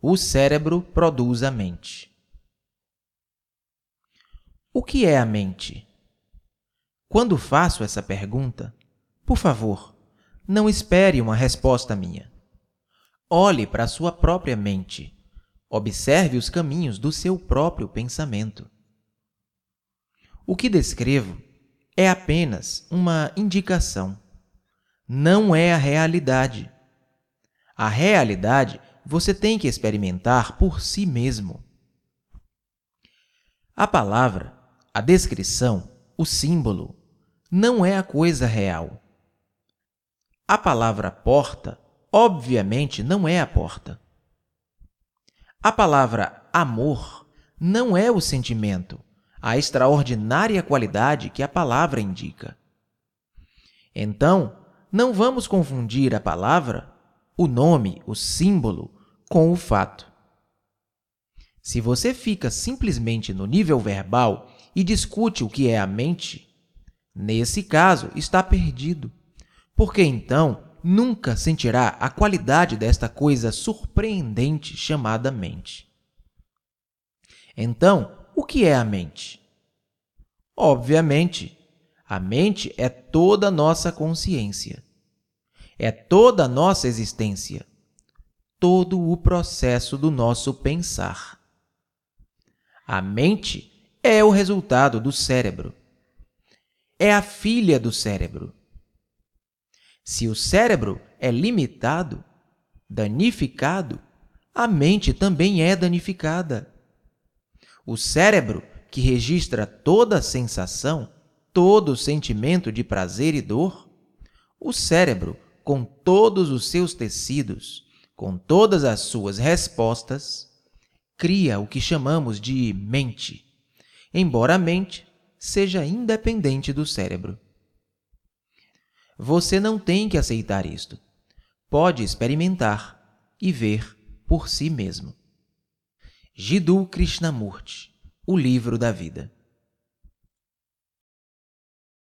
O cérebro produz a mente. O que é a mente? Quando faço essa pergunta, por favor, não espere uma resposta minha. Olhe para a sua própria mente. Observe os caminhos do seu próprio pensamento. O que descrevo é apenas uma indicação. Não é a realidade. A realidade você tem que experimentar por si mesmo. A palavra, a descrição, o símbolo, não é a coisa real. A palavra porta, obviamente, não é a porta. A palavra amor não é o sentimento, a extraordinária qualidade que a palavra indica. Então, não vamos confundir a palavra, o nome, o símbolo, com o fato. Se você fica simplesmente no nível verbal e discute o que é a mente, nesse caso está perdido, porque então nunca sentirá a qualidade desta coisa surpreendente chamada mente. Então, o que é a mente? Obviamente, a mente é toda a nossa consciência. É toda a nossa existência. Todo o processo do nosso pensar. A mente é o resultado do cérebro. É a filha do cérebro. Se o cérebro é limitado, danificado, a mente também é danificada. O cérebro, que registra toda sensação, todo sentimento de prazer e dor, o cérebro, com todos os seus tecidos, com todas as suas respostas, cria o que chamamos de mente, embora a mente seja independente do cérebro. Você não tem que aceitar isto. Pode experimentar e ver por si mesmo. Jiddu Krishnamurti, O Livro da Vida.